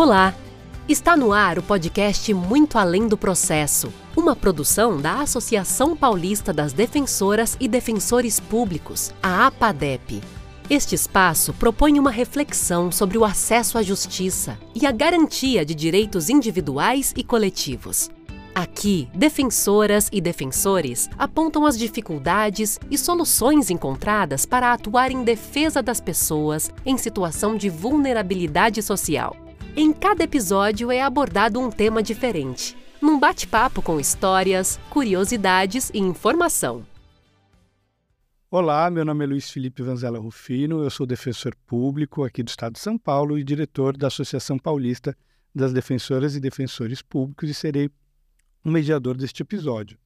Olá! Está no ar o podcast Muito Além do Processo, uma produção da Associação Paulista das Defensoras e Defensores Públicos, a APADEP. Este espaço propõe uma reflexão sobre o acesso à justiça e a garantia de direitos individuais e coletivos. Aqui, defensoras e defensores apontam as dificuldades e soluções encontradas para atuar em defesa das pessoas em situação de vulnerabilidade social. Em cada episódio é abordado um tema diferente, num bate-papo com histórias, curiosidades e informação. Olá, meu nome é Luiz Felipe Vanzela Rufino, eu sou defensor público aqui do Estado de São Paulo e diretor da Associação Paulista das Defensoras e Defensores Públicos e serei o mediador deste episódio.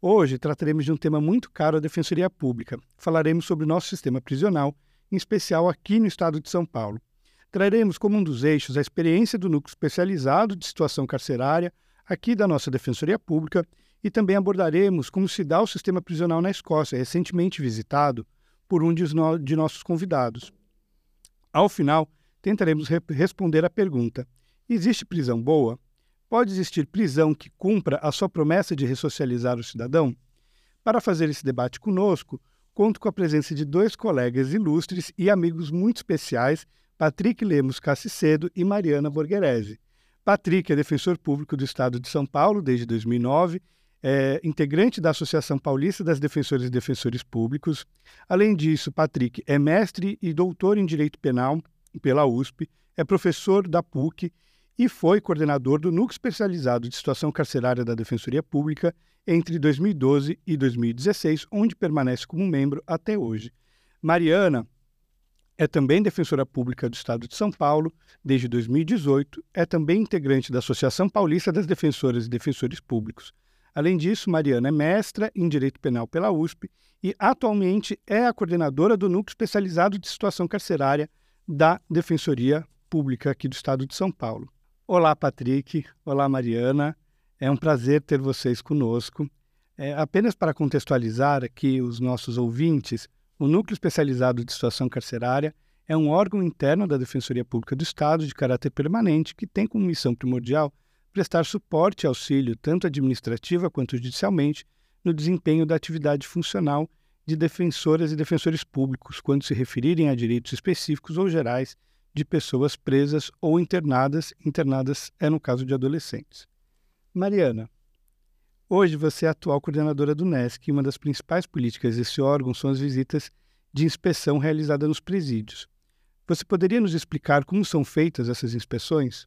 Hoje trataremos de um tema muito caro à Defensoria Pública. Falaremos sobre o nosso sistema prisional, em especial aqui no Estado de São Paulo. Traremos como um dos eixos a experiência do núcleo especializado de situação carcerária aqui da nossa Defensoria Pública e também abordaremos como se dá o sistema prisional na Escócia, recentemente visitado por um de, no de nossos convidados. Ao final, tentaremos re responder à pergunta: existe prisão boa? Pode existir prisão que cumpra a sua promessa de ressocializar o cidadão? Para fazer esse debate conosco, conto com a presença de dois colegas ilustres e amigos muito especiais Patrick Lemos Cassicedo e Mariana Borgherese. Patrick é defensor público do Estado de São Paulo desde 2009, é integrante da Associação Paulista das Defensoras e Defensores Públicos. Além disso, Patrick é mestre e doutor em Direito Penal pela USP, é professor da PUC e foi coordenador do Núcleo Especializado de Situação Carcerária da Defensoria Pública entre 2012 e 2016, onde permanece como membro até hoje. Mariana é também defensora pública do Estado de São Paulo desde 2018, é também integrante da Associação Paulista das Defensoras e Defensores Públicos. Além disso, Mariana é mestra em Direito Penal pela USP e atualmente é a coordenadora do Núcleo Especializado de Situação Carcerária da Defensoria Pública aqui do Estado de São Paulo. Olá, Patrick. Olá, Mariana. É um prazer ter vocês conosco. É, apenas para contextualizar aqui os nossos ouvintes, o Núcleo Especializado de Situação Carcerária é um órgão interno da Defensoria Pública do Estado de caráter permanente que tem como missão primordial prestar suporte e auxílio, tanto administrativa quanto judicialmente, no desempenho da atividade funcional de defensoras e defensores públicos, quando se referirem a direitos específicos ou gerais de pessoas presas ou internadas, internadas é no caso de adolescentes. Mariana, Hoje você é atual coordenadora do NESC e uma das principais políticas desse órgão são as visitas de inspeção realizadas nos presídios. Você poderia nos explicar como são feitas essas inspeções?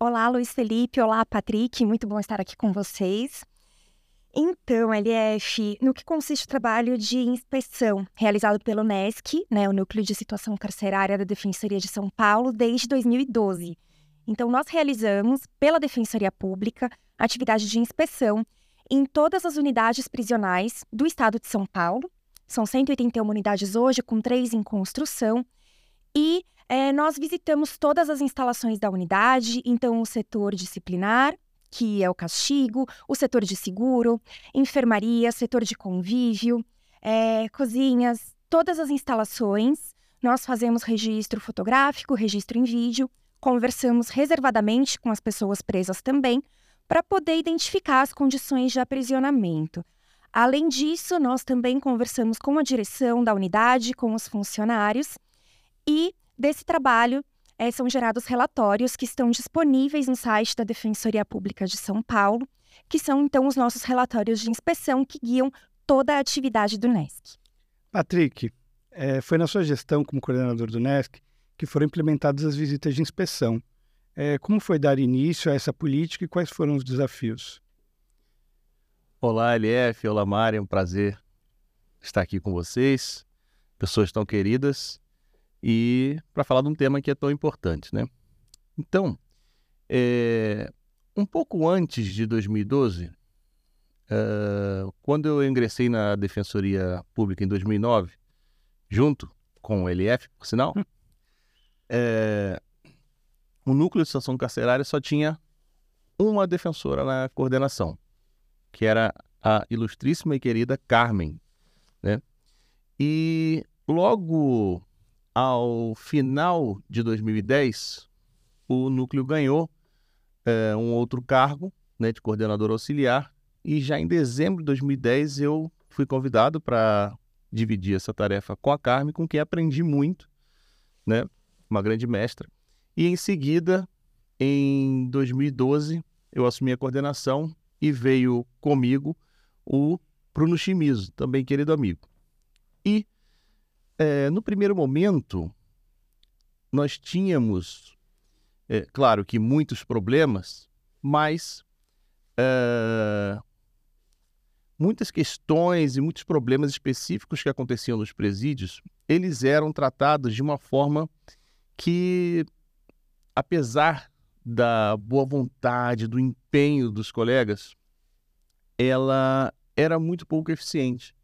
Olá, Luiz Felipe. Olá, Patrick. Muito bom estar aqui com vocês. Então, LF, no que consiste o trabalho de inspeção realizado pelo NESC, né, o Núcleo de Situação Carcerária da Defensoria de São Paulo, desde 2012. Então, nós realizamos, pela Defensoria Pública, atividade de inspeção em todas as unidades prisionais do estado de São Paulo. São 181 unidades hoje, com três em construção. E é, nós visitamos todas as instalações da unidade, então o setor disciplinar, que é o castigo, o setor de seguro, enfermaria, setor de convívio, é, cozinhas, todas as instalações. Nós fazemos registro fotográfico, registro em vídeo, conversamos reservadamente com as pessoas presas também, para poder identificar as condições de aprisionamento. Além disso, nós também conversamos com a direção da unidade, com os funcionários, e desse trabalho é, são gerados relatórios que estão disponíveis no site da Defensoria Pública de São Paulo, que são então os nossos relatórios de inspeção que guiam toda a atividade do NESC. Patrick, é, foi na sua gestão como coordenador do NESC que foram implementadas as visitas de inspeção. É, como foi dar início a essa política e quais foram os desafios? Olá, LF, olá, Mari, é um prazer estar aqui com vocês, pessoas tão queridas, e para falar de um tema que é tão importante, né? Então, é, um pouco antes de 2012, é, quando eu ingressei na Defensoria Pública em 2009, junto com o LF, por sinal, é, o núcleo de situação carcerária só tinha uma defensora na coordenação, que era a ilustríssima e querida Carmen. Né? E logo ao final de 2010, o núcleo ganhou é, um outro cargo né, de coordenador auxiliar e já em dezembro de 2010 eu fui convidado para dividir essa tarefa com a Carmen, com quem aprendi muito, né, uma grande mestra. E em seguida, em 2012, eu assumi a coordenação e veio comigo o Bruno Chimizo, também querido amigo. E é, no primeiro momento, nós tínhamos, é, claro que muitos problemas, mas é, muitas questões e muitos problemas específicos que aconteciam nos presídios, eles eram tratados de uma forma que, apesar da boa vontade, do empenho dos colegas, ela era muito pouco eficiente.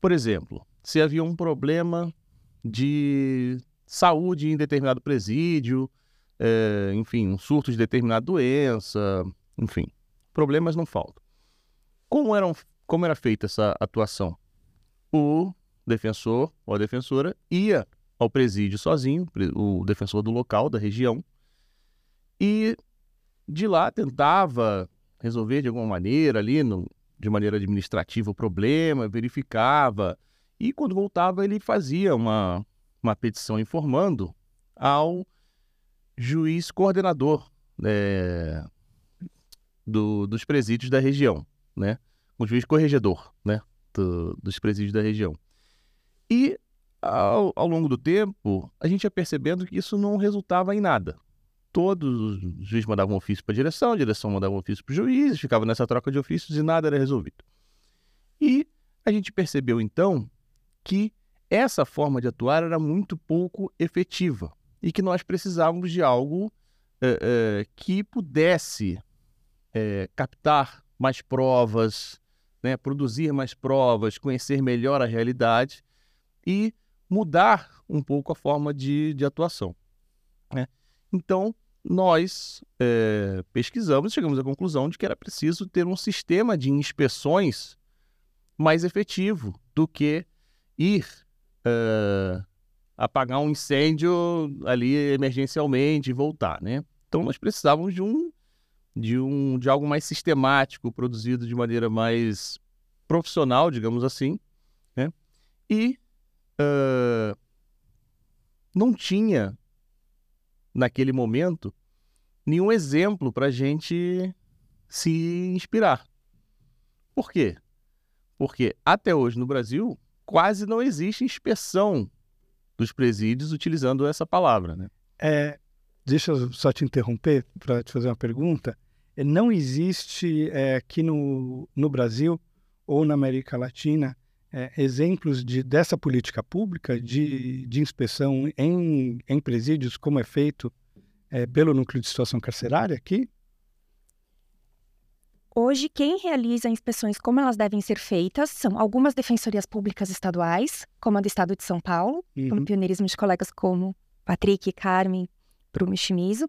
Por exemplo, se havia um problema de saúde em determinado presídio, é, enfim, um surto de determinada doença, enfim, problemas não faltam. Como, eram, como era feita essa atuação? O defensor ou a defensora ia ao presídio sozinho, o defensor do local, da região, e de lá tentava resolver de alguma maneira ali, no, de maneira administrativa, o problema, verificava, e quando voltava ele fazia uma, uma petição informando ao juiz coordenador é, do, dos presídios da região, né? O juiz corregedor, né? Do, dos presídios da região. E ao, ao longo do tempo, a gente ia percebendo que isso não resultava em nada. Todos os juízes mandavam ofício para a direção, a direção mandava um ofício para os juízes, ficava nessa troca de ofícios e nada era resolvido. E a gente percebeu então que essa forma de atuar era muito pouco efetiva e que nós precisávamos de algo é, é, que pudesse é, captar mais provas, né, produzir mais provas, conhecer melhor a realidade e mudar um pouco a forma de, de atuação. Né? Então, nós é, pesquisamos e chegamos à conclusão de que era preciso ter um sistema de inspeções mais efetivo do que ir uh, apagar um incêndio ali emergencialmente e voltar, né? Então nós precisávamos de um de um de algo mais sistemático, produzido de maneira mais profissional, digamos assim, né? E uh, não tinha naquele momento nenhum exemplo para a gente se inspirar. Por quê? Porque até hoje no Brasil quase não existe inspeção dos presídios utilizando essa palavra. Né? É, deixa eu só te interromper para te fazer uma pergunta. Não existe é, aqui no, no Brasil ou na América Latina é, exemplos de, dessa política pública de, de inspeção em, em presídios, como é feito é, pelo núcleo de situação carcerária aqui? Hoje, quem realiza inspeções como elas devem ser feitas são algumas defensorias públicas estaduais, como a do Estado de São Paulo, uhum. pelo pioneirismo de colegas como Patrick, Carmen, Bruno Chimizo,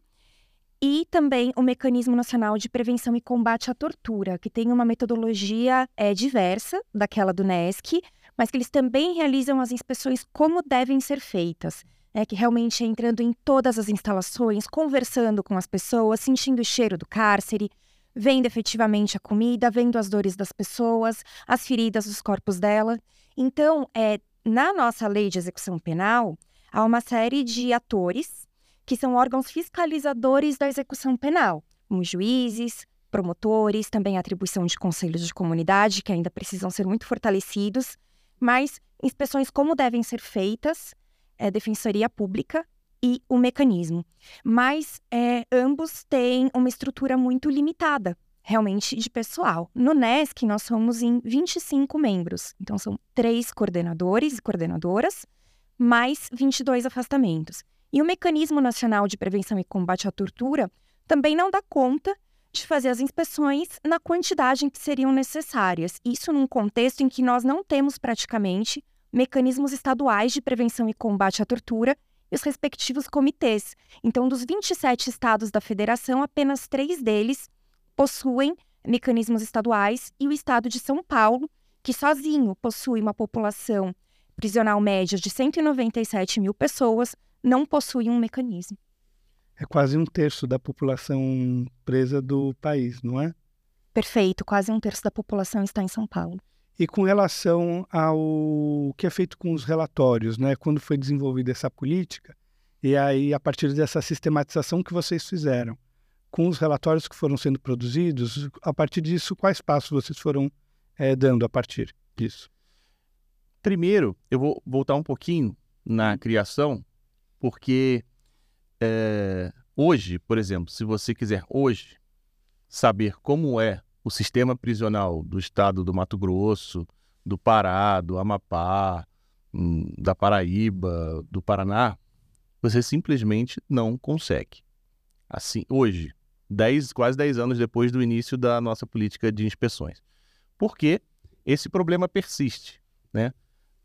e também o Mecanismo Nacional de Prevenção e Combate à Tortura, que tem uma metodologia é, diversa daquela do NESC, mas que eles também realizam as inspeções como devem ser feitas. É, que realmente é entrando em todas as instalações, conversando com as pessoas, sentindo o cheiro do cárcere, vendo efetivamente a comida, vendo as dores das pessoas, as feridas dos corpos dela. Então, é, na nossa lei de execução penal, há uma série de atores que são órgãos fiscalizadores da execução penal, como juízes, promotores, também atribuição de conselhos de comunidade, que ainda precisam ser muito fortalecidos, mas inspeções como devem ser feitas, é, defensoria pública e o mecanismo. Mas é, ambos têm uma estrutura muito limitada, realmente, de pessoal. No NESC, nós somos em 25 membros. Então, são três coordenadores e coordenadoras, mais 22 afastamentos. E o Mecanismo Nacional de Prevenção e Combate à Tortura também não dá conta de fazer as inspeções na quantidade que seriam necessárias. Isso num contexto em que nós não temos praticamente mecanismos estaduais de prevenção e combate à tortura e os respectivos comitês. Então, dos 27 estados da federação, apenas três deles possuem mecanismos estaduais e o estado de São Paulo, que sozinho possui uma população prisional média de 197 mil pessoas, não possui um mecanismo. é quase um terço da população presa do país, não é? Perfeito, quase um terço da população está em São Paulo. E com relação ao que é feito com os relatórios, né? Quando foi desenvolvida essa política, e aí a partir dessa sistematização que vocês fizeram, com os relatórios que foram sendo produzidos, a partir disso, quais passos vocês foram é, dando a partir disso? Primeiro, eu vou voltar um pouquinho na criação, porque é, hoje, por exemplo, se você quiser hoje saber como é o sistema prisional do estado do Mato Grosso, do Pará, do Amapá, hum, da Paraíba, do Paraná, você simplesmente não consegue. Assim, hoje, dez, quase 10 anos depois do início da nossa política de inspeções. Porque esse problema persiste. Né?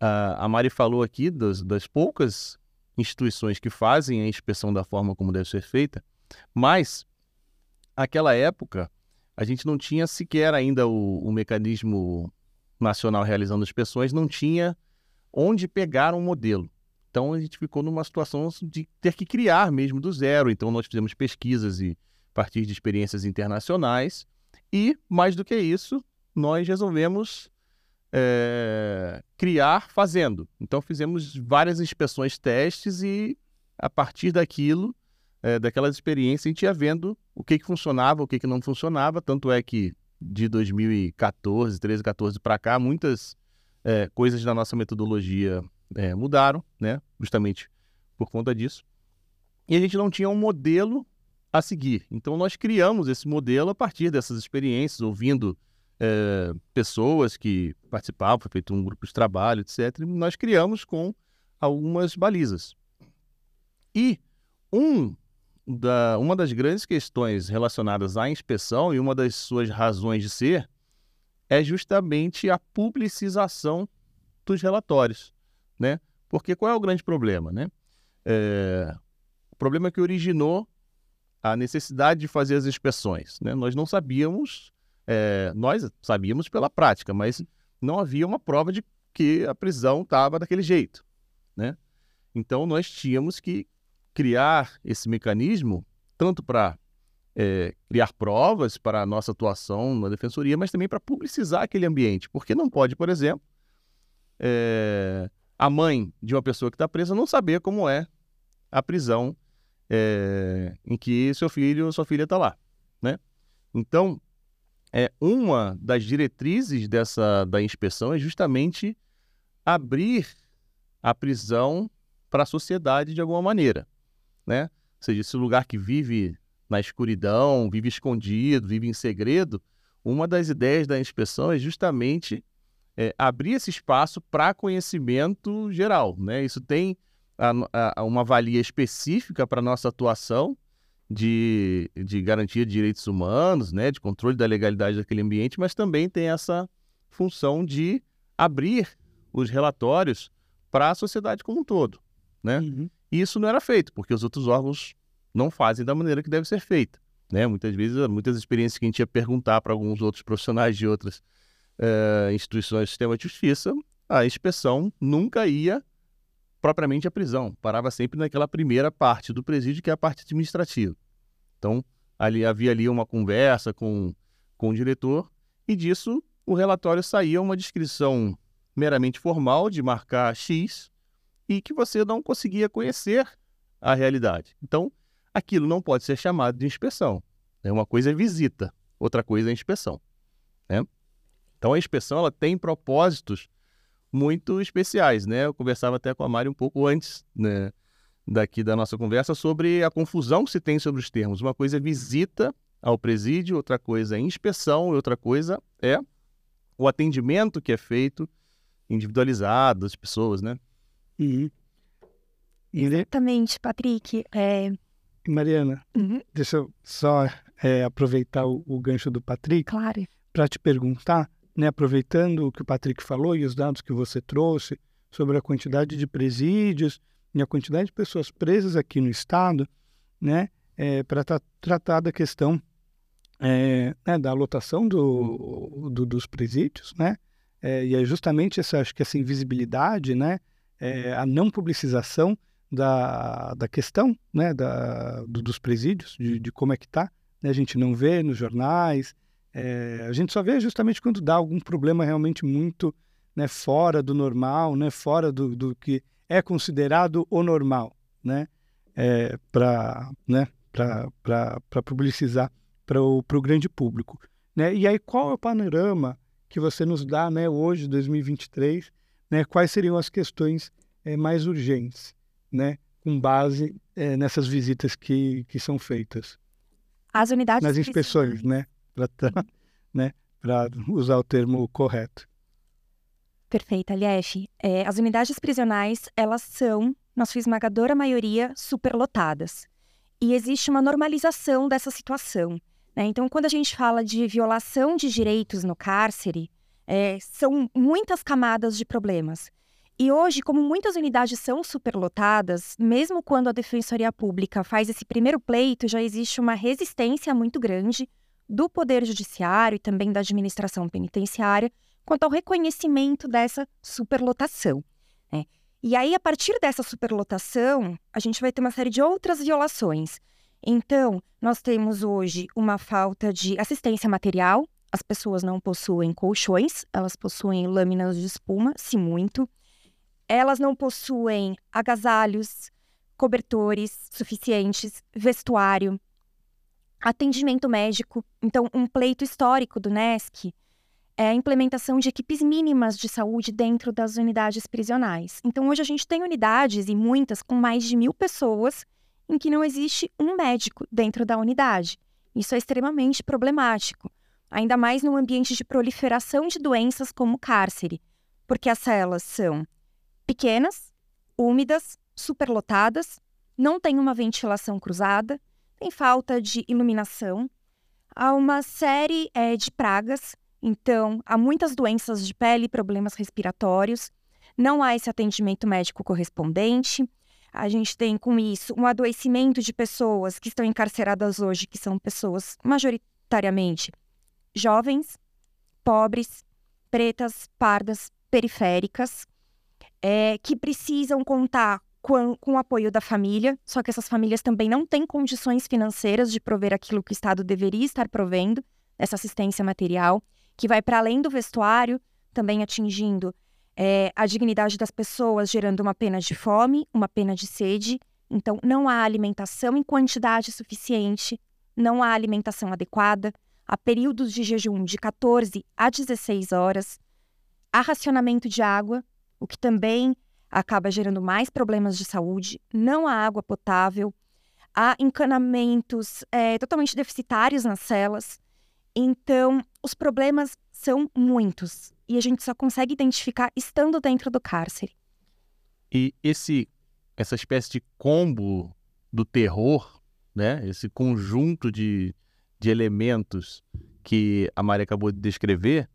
A Mari falou aqui das, das poucas instituições que fazem a inspeção da forma como deve ser feita, mas aquela época a gente não tinha sequer ainda o, o mecanismo nacional realizando inspeções, não tinha onde pegar um modelo. Então a gente ficou numa situação de ter que criar mesmo do zero. Então nós fizemos pesquisas e a partir de experiências internacionais e mais do que isso, nós resolvemos é, criar fazendo. Então fizemos várias inspeções, testes e a partir daquilo, é, daquelas experiências, a gente ia vendo o que, que funcionava, o que, que não funcionava. Tanto é que de 2014, 13, 14 para cá, muitas é, coisas da nossa metodologia mudaram, né? Justamente por conta disso. E a gente não tinha um modelo a seguir. Então nós criamos esse modelo a partir dessas experiências, ouvindo é, pessoas que participavam, foi feito um grupo de trabalho, etc. E nós criamos com algumas balizas. E um da, uma das grandes questões relacionadas à inspeção e uma das suas razões de ser é justamente a publicização dos relatórios, né? Porque qual é o grande problema, né? É, o problema que originou a necessidade de fazer as inspeções, né? Nós não sabíamos é, nós sabíamos pela prática, mas não havia uma prova de que a prisão estava daquele jeito, né? Então nós tínhamos que criar esse mecanismo tanto para é, criar provas para a nossa atuação na defensoria, mas também para publicizar aquele ambiente, porque não pode, por exemplo, é, a mãe de uma pessoa que está presa não saber como é a prisão é, em que seu filho ou sua filha está lá, né? Então é, uma das diretrizes dessa da inspeção é justamente abrir a prisão para a sociedade de alguma maneira, né? Ou seja, esse lugar que vive na escuridão, vive escondido, vive em segredo, uma das ideias da inspeção é justamente é, abrir esse espaço para conhecimento geral, né? Isso tem a, a, uma valia específica para nossa atuação, de, de garantia de direitos humanos, né, de controle da legalidade daquele ambiente, mas também tem essa função de abrir os relatórios para a sociedade como um todo. Né? Uhum. E isso não era feito, porque os outros órgãos não fazem da maneira que deve ser feita. Né? Muitas vezes, muitas experiências que a gente ia perguntar para alguns outros profissionais de outras uh, instituições do sistema de justiça, a inspeção nunca ia propriamente à prisão, parava sempre naquela primeira parte do presídio, que é a parte administrativa. Então, ali havia ali uma conversa com, com o diretor e disso o relatório saía uma descrição meramente formal de marcar X e que você não conseguia conhecer a realidade. Então, aquilo não pode ser chamado de inspeção. É uma coisa é visita, outra coisa é inspeção. Né? Então, a inspeção ela tem propósitos muito especiais. Né? Eu conversava até com a Mari um pouco antes né, daqui da nossa conversa sobre a confusão que se tem sobre os termos. Uma coisa é visita ao presídio, outra coisa é inspeção, e outra coisa é o atendimento que é feito individualizado das pessoas, né? Uhum. Exatamente, Patrick. É... Mariana, uhum. deixa eu só é, aproveitar o, o, gancho do Patrick claro. para te perguntar, né, aproveitando o que o Patrick falou e os dados que você trouxe sobre a quantidade de presídios e a quantidade de pessoas presas aqui no estado, né, é, para tra tratar da questão é, né, da lotação do, do, dos presídios, né, é, e é justamente essa, acho que essa invisibilidade, né, é, a não publicização da, da questão né, da, do, dos presídios, de, de como é que está. Né? A gente não vê nos jornais, é, a gente só vê justamente quando dá algum problema realmente muito né, fora do normal, né, fora do, do que é considerado o normal, né, é, para né, publicizar para o grande público. Né? E aí, qual é o panorama que você nos dá né, hoje, 2023? Né, quais seriam as questões é, mais urgentes, né, com base é, nessas visitas que, que são feitas? As unidades Nas inspeções, né? Para né, usar o termo correto. Perfeito, Alief. É, as unidades prisionais, elas são, na sua esmagadora maioria, superlotadas. E existe uma normalização dessa situação. Né? Então, quando a gente fala de violação de direitos no cárcere, é, são muitas camadas de problemas. E hoje, como muitas unidades são superlotadas, mesmo quando a Defensoria Pública faz esse primeiro pleito, já existe uma resistência muito grande do Poder Judiciário e também da administração penitenciária quanto ao reconhecimento dessa superlotação. Né? E aí, a partir dessa superlotação, a gente vai ter uma série de outras violações. Então, nós temos hoje uma falta de assistência material, as pessoas não possuem colchões, elas possuem lâminas de espuma, se muito. Elas não possuem agasalhos, cobertores suficientes, vestuário, atendimento médico. Então, um pleito histórico do NESC é a implementação de equipes mínimas de saúde dentro das unidades prisionais. Então, hoje a gente tem unidades, e muitas, com mais de mil pessoas, em que não existe um médico dentro da unidade. Isso é extremamente problemático, ainda mais num ambiente de proliferação de doenças como cárcere, porque as celas são pequenas, úmidas, superlotadas, não tem uma ventilação cruzada, tem falta de iluminação, há uma série é, de pragas, então há muitas doenças de pele, problemas respiratórios, não há esse atendimento médico correspondente. A gente tem com isso um adoecimento de pessoas que estão encarceradas hoje, que são pessoas majoritariamente jovens, pobres, pretas, pardas, periféricas, é, que precisam contar com, com o apoio da família, só que essas famílias também não têm condições financeiras de prover aquilo que o Estado deveria estar provendo, essa assistência material, que vai para além do vestuário, também atingindo é, a dignidade das pessoas, gerando uma pena de fome, uma pena de sede. Então, não há alimentação em quantidade suficiente, não há alimentação adequada, há períodos de jejum de 14 a 16 horas, há racionamento de água, o que também acaba gerando mais problemas de saúde, não há água potável, há encanamentos é, totalmente deficitários nas celas. Então, os problemas são muitos e a gente só consegue identificar estando dentro do cárcere. E esse, essa espécie de combo do terror, né? Esse conjunto de, de elementos que a Maria acabou de descrever,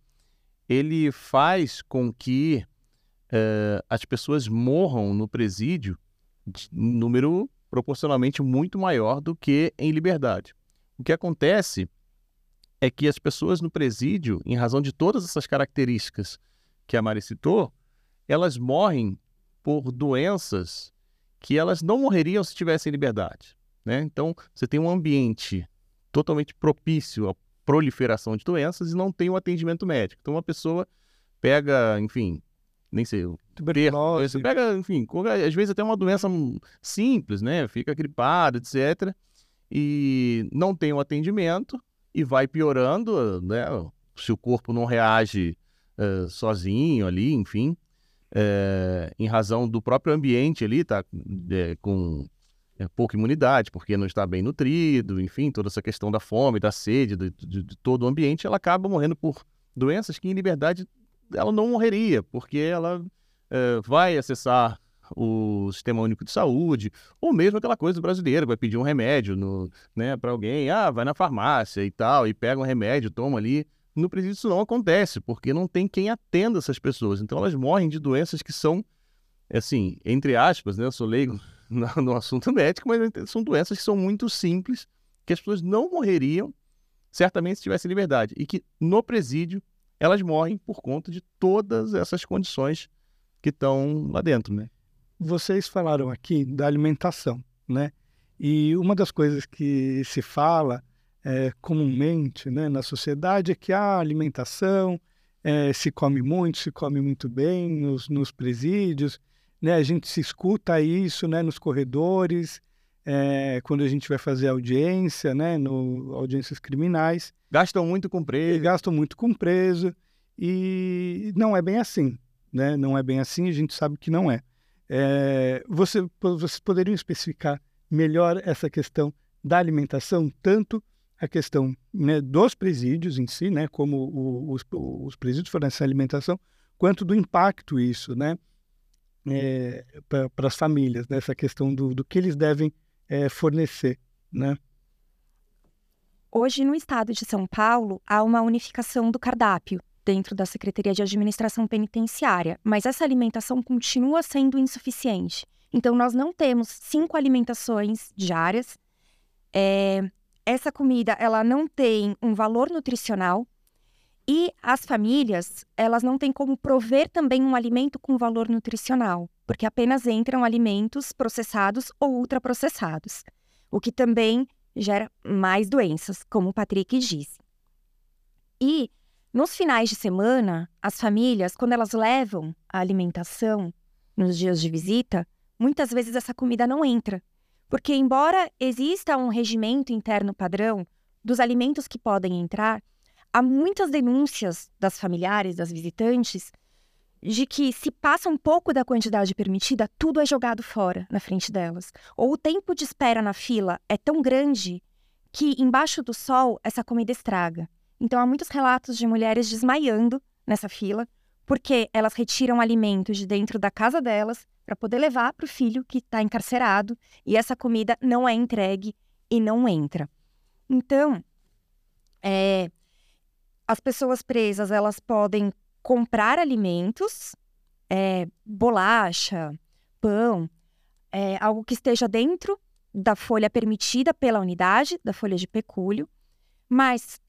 ele faz com que uh, as pessoas morram no presídio número proporcionalmente muito maior do que em liberdade. O que acontece é que as pessoas no presídio, em razão de todas essas características que a Mari citou, elas morrem por doenças que elas não morreriam se tivessem liberdade. Né? Então, você tem um ambiente totalmente propício à proliferação de doenças e não tem um atendimento médico. Então, uma pessoa pega, enfim, nem sei, tuberculose. Você pega, enfim, às vezes até uma doença simples, né? Fica gripada, etc. E não tem o um atendimento e vai piorando, né? Se o corpo não reage uh, sozinho ali, enfim, uh, em razão do próprio ambiente ali, tá é, com é, pouca imunidade, porque não está bem nutrido, enfim, toda essa questão da fome, da sede, de, de, de todo o ambiente, ela acaba morrendo por doenças que em liberdade ela não morreria, porque ela é, vai acessar o Sistema Único de Saúde, ou mesmo aquela coisa brasileira, vai pedir um remédio né, para alguém, ah, vai na farmácia e tal, e pega um remédio, toma ali. No presídio isso não acontece, porque não tem quem atenda essas pessoas. Então elas morrem de doenças que são, assim, entre aspas, né, eu sou leigo no, no assunto médico, mas são doenças que são muito simples, que as pessoas não morreriam certamente se tivessem liberdade. E que no presídio elas morrem por conta de todas essas condições que estão lá dentro, né? vocês falaram aqui da alimentação, né? E uma das coisas que se fala é, comumente né, na sociedade é que a alimentação é, se come muito, se come muito bem nos, nos presídios, né? A gente se escuta isso né, nos corredores, é, quando a gente vai fazer audiência, né, no, audiências criminais. Gastam muito com preso. Gastam muito com preso. E não é bem assim, né? Não é bem assim, a gente sabe que não é. é você, vocês poderiam especificar melhor essa questão da alimentação, tanto a questão né, dos presídios em si, né, como o, os, os presídios fornecem alimentação, quanto do impacto isso, né, é, para as famílias, né, essa questão do, do que eles devem é, fornecer, né. Hoje, no estado de São Paulo, há uma unificação do cardápio dentro da Secretaria de Administração Penitenciária, mas essa alimentação continua sendo insuficiente. Então, nós não temos cinco alimentações diárias. É, essa comida ela não tem um valor nutricional e as famílias elas não têm como prover também um alimento com valor nutricional, porque apenas entram alimentos processados ou ultraprocessados, o que também gera mais doenças, como o Patrick disse. E nos finais de semana, as famílias, quando elas levam a alimentação nos dias de visita, muitas vezes essa comida não entra. Porque, embora exista um regimento interno padrão dos alimentos que podem entrar, há muitas denúncias das familiares, das visitantes, de que se passa um pouco da quantidade permitida, tudo é jogado fora na frente delas. Ou o tempo de espera na fila é tão grande que embaixo do sol essa comida estraga. Então há muitos relatos de mulheres desmaiando nessa fila, porque elas retiram alimentos de dentro da casa delas para poder levar para o filho que está encarcerado e essa comida não é entregue e não entra. Então, é, as pessoas presas elas podem comprar alimentos, é, bolacha, pão, é, algo que esteja dentro da folha permitida pela unidade, da folha de pecúlio, mas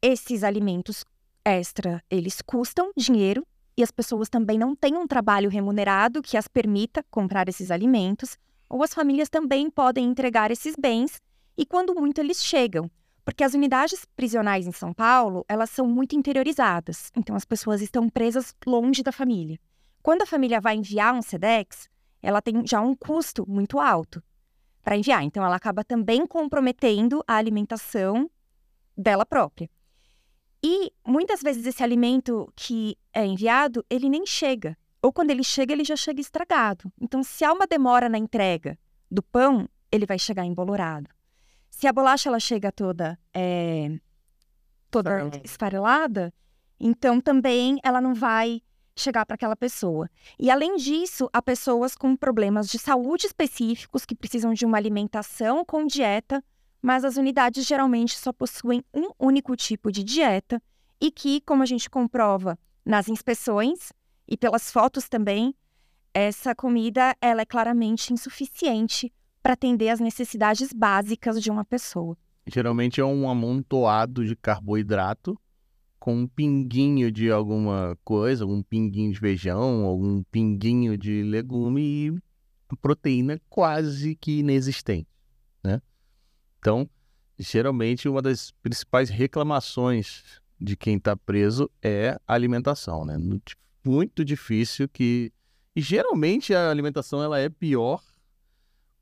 esses alimentos extra, eles custam dinheiro e as pessoas também não têm um trabalho remunerado que as permita comprar esses alimentos, ou as famílias também podem entregar esses bens e quando muito eles chegam, porque as unidades prisionais em São Paulo, elas são muito interiorizadas, então as pessoas estão presas longe da família. Quando a família vai enviar um SEDEX, ela tem já um custo muito alto para enviar, então ela acaba também comprometendo a alimentação dela própria. E muitas vezes esse alimento que é enviado, ele nem chega. Ou quando ele chega, ele já chega estragado. Então, se há uma demora na entrega do pão, ele vai chegar embolorado. Se a bolacha ela chega toda é, toda esfarelada, então também ela não vai chegar para aquela pessoa. E além disso, há pessoas com problemas de saúde específicos que precisam de uma alimentação com dieta mas as unidades geralmente só possuem um único tipo de dieta e que, como a gente comprova nas inspeções e pelas fotos também, essa comida ela é claramente insuficiente para atender às necessidades básicas de uma pessoa. Geralmente é um amontoado de carboidrato com um pinguinho de alguma coisa, um pinguinho de feijão, algum pinguinho de legume e proteína quase que inexistente, né? Então, geralmente, uma das principais reclamações de quem está preso é a alimentação, né? Muito difícil que... E geralmente a alimentação ela é pior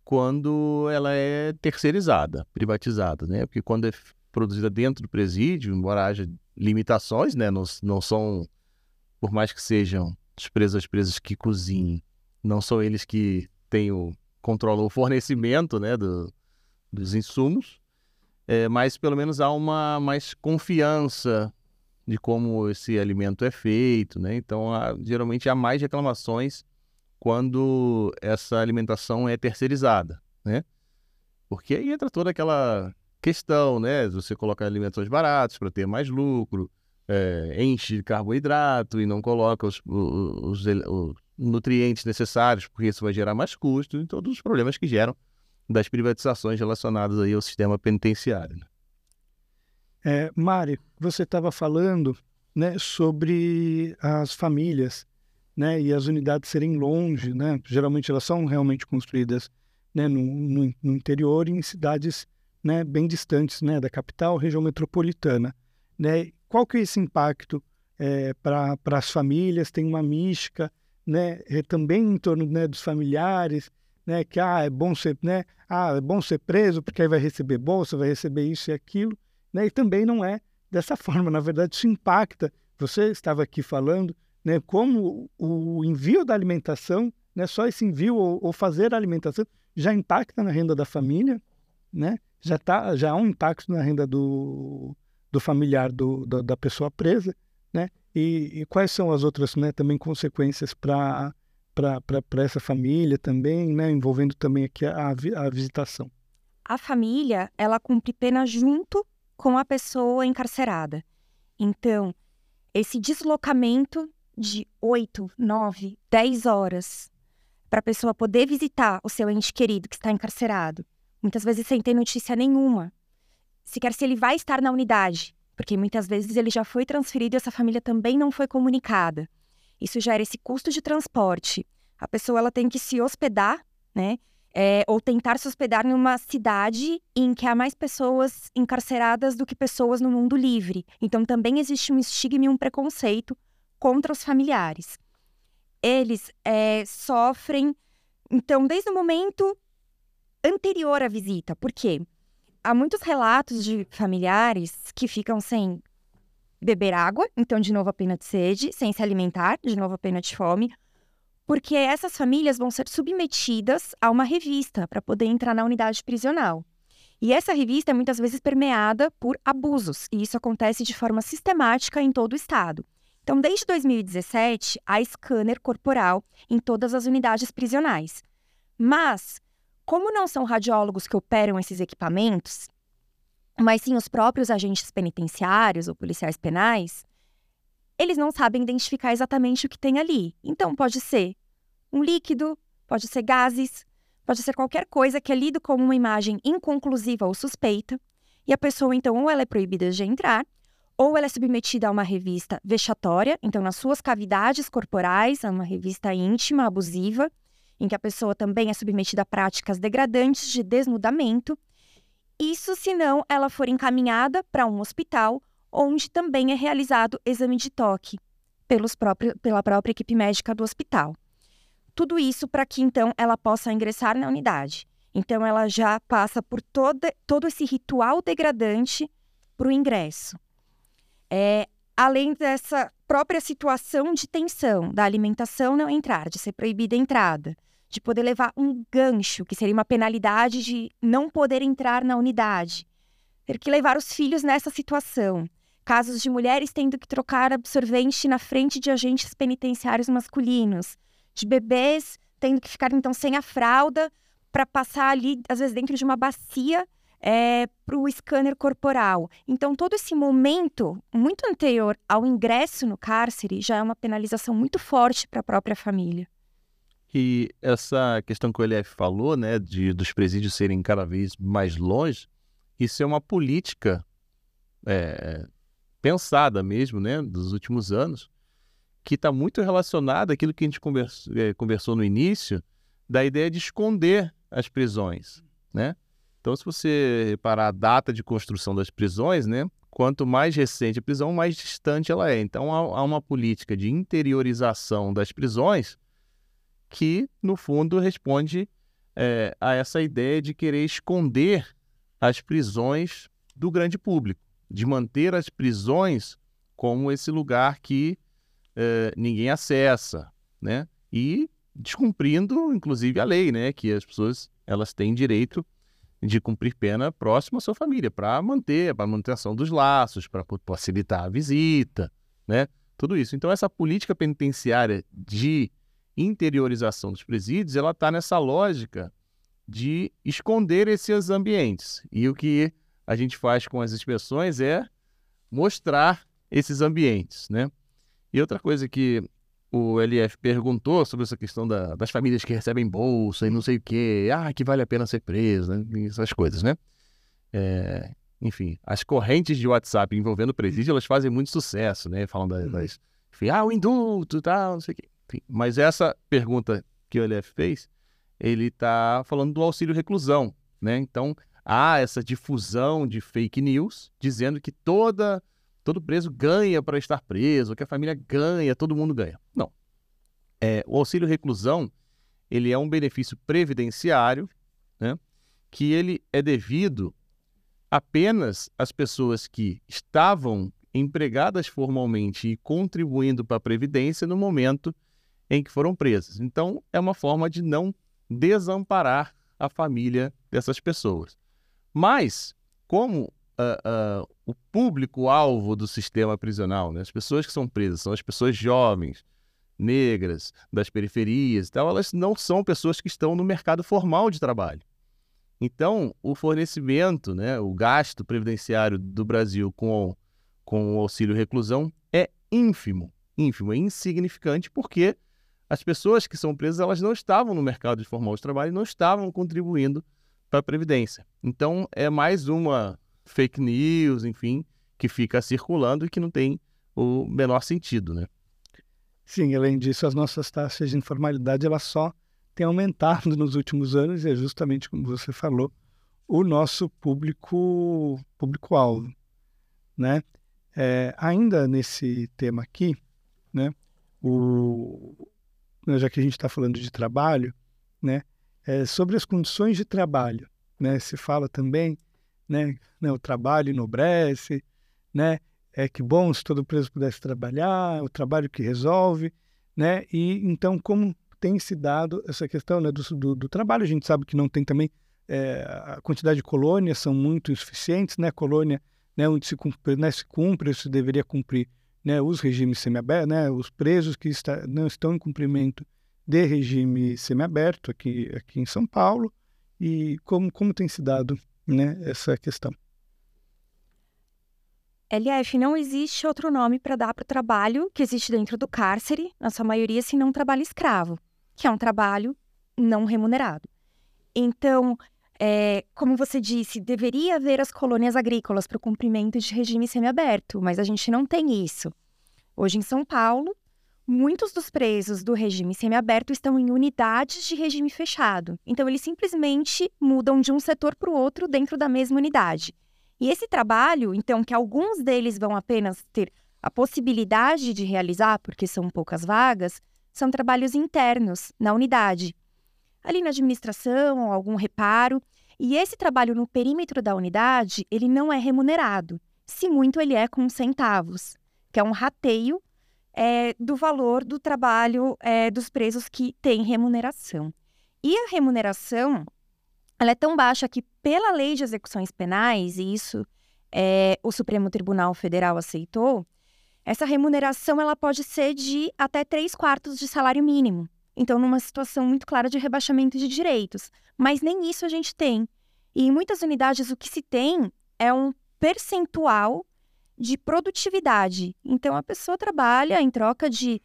quando ela é terceirizada, privatizada, né? Porque quando é produzida dentro do presídio, embora haja limitações, né? Não, não são, por mais que sejam os presos presos que cozinhem, não são eles que têm o controlam o fornecimento, né? Do, dos insumos, é, mas pelo menos há uma mais confiança de como esse alimento é feito, né? Então, há, geralmente há mais reclamações quando essa alimentação é terceirizada, né? Porque aí entra toda aquela questão, né? Você coloca alimentos baratos para ter mais lucro, é, enche de carboidrato e não coloca os, os, os, nutrientes necessários, porque isso vai gerar mais custo e todos os problemas que geram das privatizações relacionadas aí ao sistema penitenciário. Né? É, Mari, você estava falando né, sobre as famílias né, e as unidades serem longe, né, geralmente elas são realmente construídas né, no, no, no interior e em cidades né, bem distantes né, da capital, região metropolitana. Né? Qual que é esse impacto é, para as famílias? Tem uma mística né, é, também em torno né, dos familiares, né, que ah, é bom ser, né, ah, é bom ser preso porque aí vai receber bolsa, vai receber isso e aquilo, né, e também não é dessa forma. Na verdade, isso impacta. Você estava aqui falando, né, como o envio da alimentação, né, só esse envio ou, ou fazer a alimentação já impacta na renda da família, né? Já tá, já há um impacto na renda do, do familiar do, do da pessoa presa, né? E, e, quais são as outras, né, também consequências para essa família também, né, envolvendo também aqui a, a visitação. A família, ela cumpre pena junto com a pessoa encarcerada. Então, esse deslocamento de 8, 9, 10 horas para a pessoa poder visitar o seu ente querido que está encarcerado, muitas vezes sem ter notícia nenhuma, sequer se ele vai estar na unidade, porque muitas vezes ele já foi transferido e essa família também não foi comunicada. Isso gera esse custo de transporte. A pessoa ela tem que se hospedar, né? É, ou tentar se hospedar numa cidade em que há mais pessoas encarceradas do que pessoas no mundo livre. Então também existe um estigma e um preconceito contra os familiares eles é, sofrem, então, desde o momento anterior à visita. Por quê? Há muitos relatos de familiares que ficam sem beber água, então, de novo, a pena de sede, sem se alimentar, de novo, a pena de fome, porque essas famílias vão ser submetidas a uma revista para poder entrar na unidade prisional. E essa revista é muitas vezes permeada por abusos, e isso acontece de forma sistemática em todo o estado. Então, desde 2017, há scanner corporal em todas as unidades prisionais. Mas, como não são radiólogos que operam esses equipamentos, mas sim os próprios agentes penitenciários ou policiais penais, eles não sabem identificar exatamente o que tem ali. Então, pode ser um líquido, pode ser gases, pode ser qualquer coisa que é lido como uma imagem inconclusiva ou suspeita, e a pessoa, então, ou ela é proibida de entrar, ou ela é submetida a uma revista vexatória, então nas suas cavidades corporais, a uma revista íntima, abusiva, em que a pessoa também é submetida a práticas degradantes de desnudamento. Isso se não ela for encaminhada para um hospital onde também é realizado exame de toque pelos próprios, pela própria equipe médica do hospital. Tudo isso para que então ela possa ingressar na unidade. Então ela já passa por toda, todo esse ritual degradante para o ingresso. É, além dessa própria situação de tensão, da alimentação não entrar, de ser proibida a entrada, de poder levar um gancho, que seria uma penalidade de não poder entrar na unidade, ter que levar os filhos nessa situação. Casos de mulheres tendo que trocar absorvente na frente de agentes penitenciários masculinos, de bebês tendo que ficar então sem a fralda para passar ali, às vezes, dentro de uma bacia é, para o scanner corporal. Então, todo esse momento, muito anterior ao ingresso no cárcere, já é uma penalização muito forte para a própria família. E essa questão que o LF falou, né, de dos presídios serem cada vez mais longe, isso é uma política é, pensada mesmo, né, dos últimos anos, que está muito relacionada àquilo que a gente conversou, é, conversou no início, da ideia de esconder as prisões, né? Então, se você reparar a data de construção das prisões, né, quanto mais recente a prisão, mais distante ela é. Então, há, uma política de interiorização das prisões que, no fundo, responde é, a essa ideia de querer esconder as prisões do grande público, de manter as prisões como esse lugar que é, ninguém acessa, né? E descumprindo, inclusive, a lei, né? Que as pessoas elas têm direito de cumprir pena próximo à sua família, para manter, para manutenção dos laços, para facilitar a visita, né? Tudo isso. Então, essa política penitenciária de interiorização dos presídios, ela está nessa lógica de esconder esses ambientes. E o que a gente faz com as inspeções é mostrar esses ambientes, né? E outra coisa que o LF perguntou sobre essa questão da, das famílias que recebem bolsa e não sei o quê, ah, que vale a pena ser preso, né? essas coisas, né? É, enfim, as correntes de WhatsApp envolvendo presídio, elas fazem muito sucesso, né? Falam das, das enfim, ah, o indulto, tal, não sei o quê. Enfim, mas essa pergunta que o LF fez, ele está falando do auxílio reclusão, né? Então, há essa difusão de fake news dizendo que toda todo preso ganha para estar preso, que a família ganha, todo mundo ganha. Não. É, o auxílio reclusão, ele é um benefício previdenciário, né? Que ele é devido apenas às pessoas que estavam empregadas formalmente e contribuindo para a Previdência no momento em que foram presas. Então, é uma forma de não desamparar a família dessas pessoas. Mas, como uh, uh, o público-alvo do sistema prisional, né, as pessoas que são presas são as pessoas jovens, negras, das periferias, então elas não são pessoas que estão no mercado formal de trabalho. Então, o fornecimento, né, o gasto previdenciário do Brasil com com o auxílio reclusão é ínfimo, ínfimo, é insignificante, porque as pessoas que são presas elas não estavam no mercado de formal de trabalho e não estavam contribuindo para a Previdência. Então, é mais uma fake news, enfim, que fica circulando e que não tem o menor sentido, né? Sim, além disso, as nossas taxas de informalidade elas só têm aumentado nos últimos anos e é justamente como você falou, o nosso público público-alvo, né? É, ainda nesse tema aqui, né, o, né, já que a gente está falando de trabalho, né, é, sobre as condições de trabalho, né, se fala também, né, né, o trabalho enobrece, né, é que bom se todo preso pudesse trabalhar, o trabalho que resolve, né, e então como tem se dado essa questão né, do, do, do trabalho, a gente sabe que não tem também é, a quantidade de colônias são muito insuficientes, né, colônia né, onde se cumpre, né, se cumpre, se deveria cumprir né, os regimes semiabertos, né, os presos que está, não estão em cumprimento de regime semiaberto aqui, aqui em São Paulo. E como, como tem se dado né, essa questão. LF, não existe outro nome para dar para o trabalho que existe dentro do cárcere, na sua maioria, senão trabalho escravo, que é um trabalho não remunerado. Então, é, como você disse, deveria haver as colônias agrícolas para o cumprimento de regime semiaberto, mas a gente não tem isso. Hoje em São Paulo, muitos dos presos do regime semiaberto estão em unidades de regime fechado. Então, eles simplesmente mudam de um setor para o outro dentro da mesma unidade. E esse trabalho, então, que alguns deles vão apenas ter a possibilidade de realizar, porque são poucas vagas, são trabalhos internos na unidade ali na administração algum reparo. E esse trabalho no perímetro da unidade, ele não é remunerado. Se muito, ele é com centavos, que é um rateio é, do valor do trabalho é, dos presos que têm remuneração. E a remuneração, ela é tão baixa que, pela lei de execuções penais, e isso é, o Supremo Tribunal Federal aceitou, essa remuneração ela pode ser de até três quartos de salário mínimo. Então, numa situação muito clara de rebaixamento de direitos. Mas nem isso a gente tem. E em muitas unidades, o que se tem é um percentual de produtividade. Então, a pessoa trabalha em troca de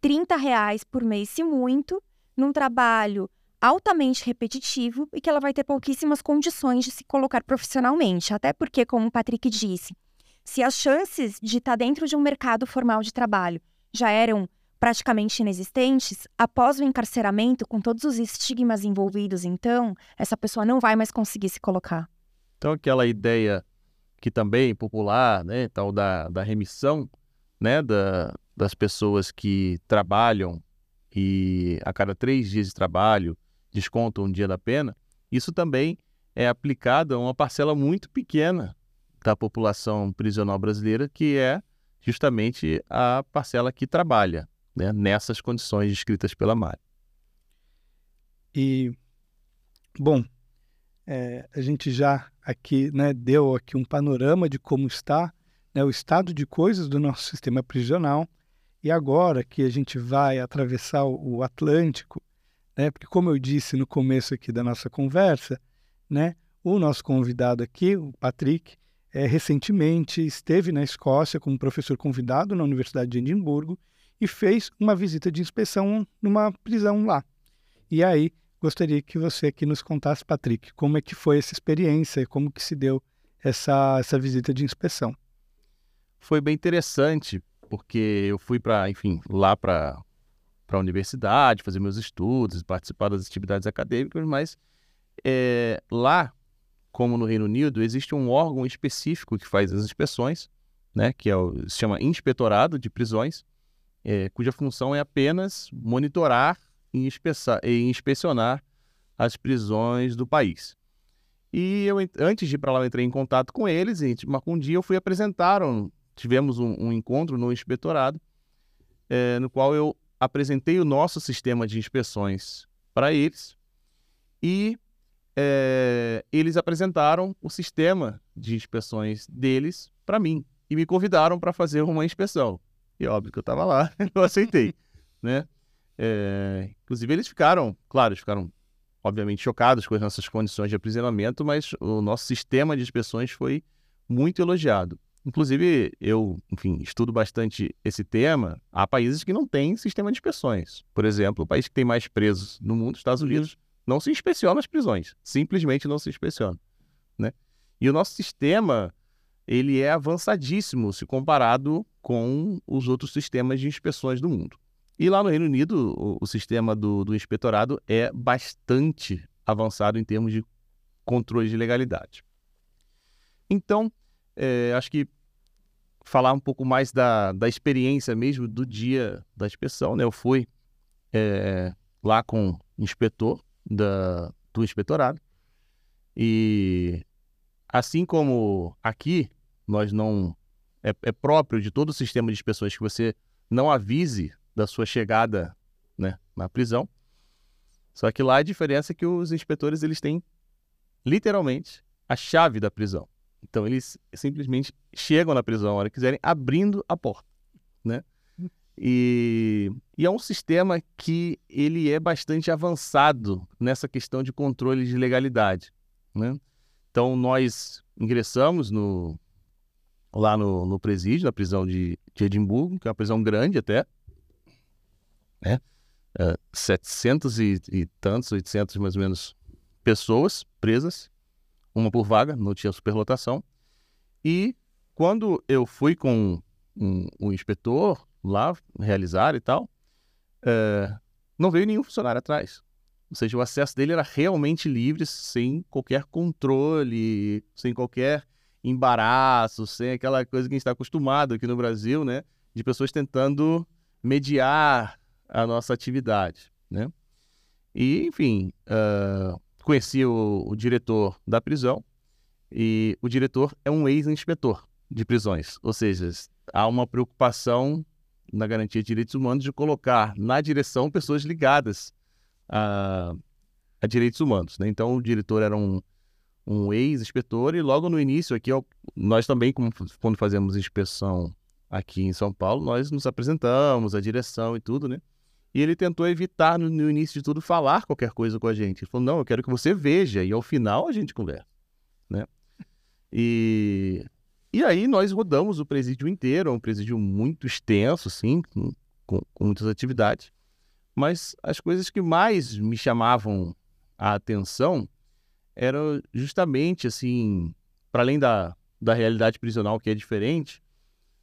30 reais por mês, se muito, num trabalho altamente repetitivo e que ela vai ter pouquíssimas condições de se colocar profissionalmente. Até porque, como o Patrick disse, se as chances de estar dentro de um mercado formal de trabalho já eram praticamente inexistentes, após o encarceramento, com todos os estigmas envolvidos, então, essa pessoa não vai mais conseguir se colocar. Então, aquela ideia que também popular, né, tal da, da remissão, né, da, das pessoas que trabalham e a cada três dias de trabalho descontam um dia da pena, isso também é aplicado a uma parcela muito pequena da população prisional brasileira, que é justamente a parcela que trabalha né, nessas condições descritas pela Mari. E, bom, é, a gente já aqui né, deu aqui um panorama de como está né, o estado de coisas do nosso sistema prisional. E agora que a gente vai atravessar o Atlântico, né, porque como eu disse no começo aqui da nossa conversa, né, o nosso convidado aqui, o Patrick, é, recentemente esteve na Escócia como professor convidado na Universidade de Edimburgo e fez uma visita de inspeção numa prisão lá. E aí, gostaria que você aqui nos contasse, Patrick, como é que foi essa experiência, como que se deu essa, essa visita de inspeção. Foi bem interessante, porque eu fui para, enfim, lá para a universidade, fazer meus estudos, participar das atividades acadêmicas, mas é, lá, como no Reino Unido, existe um órgão específico que faz as inspeções, né, que é o, se chama Inspetorado de Prisões, é, cuja função é apenas monitorar e, e inspecionar as prisões do país. E eu, antes de ir para lá, eu entrei em contato com eles, marcou um dia, eu fui apresentar, um, tivemos um, um, encontro no inspetorado, é, no qual eu apresentei o nosso sistema de inspeções para eles, e é, eles apresentaram o sistema de inspeções deles para mim, e me convidaram para fazer uma inspeção. E óbvio que eu estava lá, eu aceitei, né? É, inclusive eles ficaram, claro, eles ficaram obviamente chocados com as nossas condições de aprisionamento, mas o nosso sistema de inspeções foi muito elogiado. Inclusive, eu, enfim, estudo bastante esse tema. Há países que não têm sistema de inspeções. Por exemplo, o país que tem mais presos no mundo, Estados Unidos, não se inspeciona as prisões. Simplesmente não se inspeciona. Né? E o nosso sistema, ele é avançadíssimo se comparado com os outros sistemas de inspeções do mundo. E lá no Reino Unido, o, o sistema do, do inspetorado é bastante avançado em termos de controle de legalidade. Então, é, acho que falar um pouco mais da, da experiência mesmo do dia da inspeção, né? Eu fui é, lá com o inspetor da, do inspetorado e assim como aqui nós não é, é próprio de todo o sistema de inspeções que você não avise da sua chegada né, na prisão. Só que lá a diferença é que os inspetores eles têm literalmente a chave da prisão. Então eles simplesmente chegam na prisão a hora que quiserem, abrindo a porta, né? E, e, é um sistema que ele é bastante avançado nessa questão de controle de legalidade, né? Então nós ingressamos no, lá no, no presídio, na prisão de, de Edimburgo, que é uma prisão grande até, né? Uh, é, 700 e, e tantos, 800 mais ou menos pessoas presas, uma por vaga, não tinha superlotação. E quando eu fui com um, um inspetor lá realizar e tal, uh, não veio nenhum funcionário atrás. Ou seja, o acesso dele era realmente livre, sem qualquer controle, sem qualquer embaraço, sem aquela coisa que a gente está acostumado aqui no Brasil, né? De pessoas tentando mediar a nossa atividade, né? E, enfim, uh, conheci o, o, diretor da prisão e o diretor é um ex-inspetor de prisões, ou seja, há uma preocupação na garantia de direitos humanos de colocar na direção pessoas ligadas a, a direitos humanos, né? Então, o diretor era um, um ex-inspetor e logo no início aqui, nós também, quando fazemos inspeção aqui em São Paulo, nós nos apresentamos, a direção e tudo, né? E ele tentou evitar, no, no, início de tudo, falar qualquer coisa com a gente. Ele falou, não, eu quero que você veja, e ao final a gente conversa, né? E, e aí nós rodamos o presídio inteiro, é um presídio muito extenso, assim, com, com, com muitas atividades. Mas as coisas que mais me chamavam a atenção eram justamente, assim, para além da, da realidade prisional, que é diferente,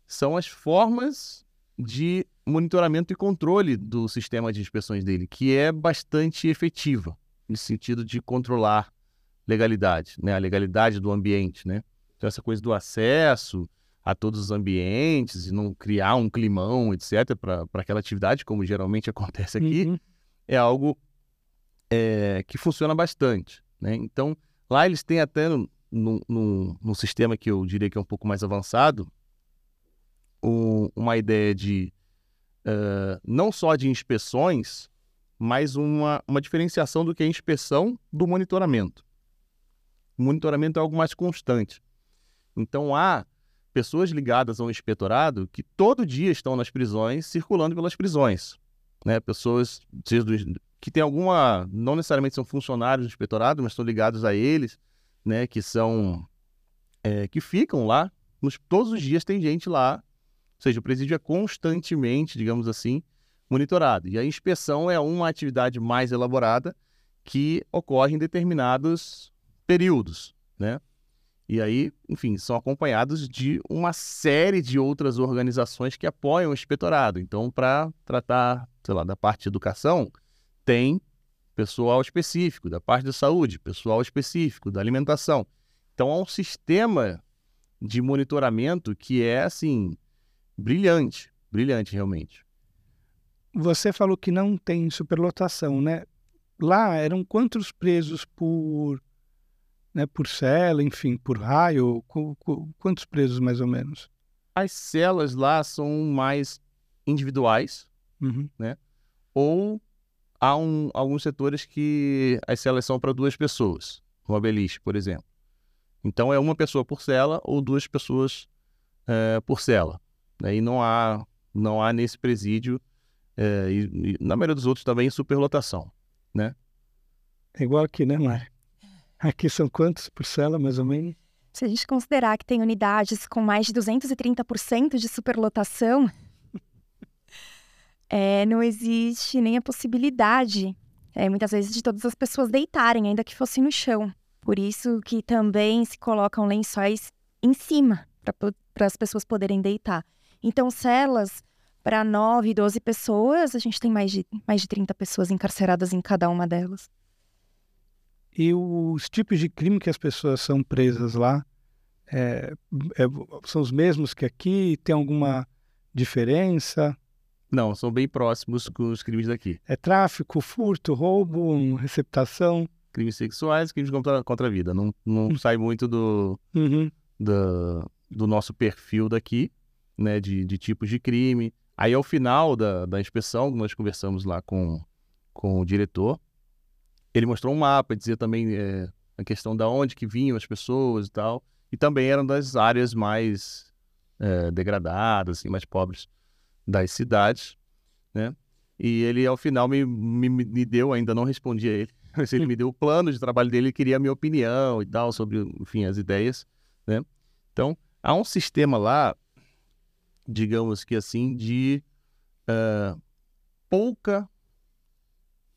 são as formas de monitoramento e controle do sistema de inspeções dele, que é bastante efetiva no sentido de controlar legalidade, né? A legalidade do ambiente, né? Então essa coisa do acesso a todos os ambientes e não criar um climão, etc, para aquela atividade, como geralmente acontece aqui, uhum. é algo é, que funciona bastante, né? Então lá eles têm até no, no, no, no sistema que eu diria que é um pouco mais avançado, um, uma ideia de não só de inspeções, mas uma, uma diferenciação do que é inspeção do monitoramento. O monitoramento é algo mais constante. Então há pessoas ligadas ao inspetorado que todo dia estão nas prisões, circulando pelas prisões. Né? Pessoas que têm alguma, não necessariamente são funcionários do inspetorado, mas estão ligados a eles, né? que são, é, que ficam lá, nos, todos os dias tem gente lá ou seja, o presídio é constantemente, digamos assim, monitorado. E a inspeção é uma atividade mais elaborada que ocorre em determinados períodos, né? E aí, enfim, são acompanhados de uma série de outras organizações que apoiam o inspetorado. Então, para tratar, sei lá, da parte de educação, tem pessoal específico, da parte da saúde, pessoal específico, da alimentação. Então, há um sistema de monitoramento que é, assim, brilhante, brilhante realmente. Você falou que não tem superlotação, né? Lá eram quantos presos por né, por cela, enfim, por raio? quantos presos mais ou menos? As celas lá são mais individuais, uhum. né? Ou há um, alguns setores que as celas são para duas pessoas, no beliche, por exemplo. Então é uma pessoa por cela ou duas pessoas é, por cela. Né? E não há, não há nesse presídio, é, e, e, na maioria dos outros também, superlotação. Né? É igual aqui, né, Mário? Aqui são quantos por cela, mais ou menos? Se a gente considerar que tem unidades com mais de 230% de superlotação, é, não existe nem a possibilidade, é, muitas vezes, de todas as pessoas deitarem, ainda que fossem no chão. Por isso que também se colocam lençóis em cima, para as pessoas poderem deitar. Então, celas para 9, 12 pessoas, a gente tem mais de, mais de 30 pessoas encarceradas em cada uma delas. E os tipos de crime que as pessoas são presas lá é, é, são os mesmos que aqui? Tem alguma diferença? Não, são bem próximos com os crimes daqui. É tráfico, furto, roubo, receptação? Crimes sexuais, crimes contra, contra a vida. Não, não hum. sai muito do, uhum. do, do, nosso perfil daqui, né, de, de tipos de crime. Aí, ao final da, da inspeção, nós conversamos lá com, com o diretor, ele mostrou um mapa, dizia também é, a questão da onde que vinham as pessoas e tal. E também eram das áreas mais é, degradadas, assim, mais pobres das cidades, né? E ele, ao final, me, me, me deu, ainda não respondi a ele, mas ele me deu o plano de trabalho dele, ele queria a minha opinião e tal, sobre, enfim, as ideias, né? Então, há um sistema lá, digamos que assim, de uh, pouca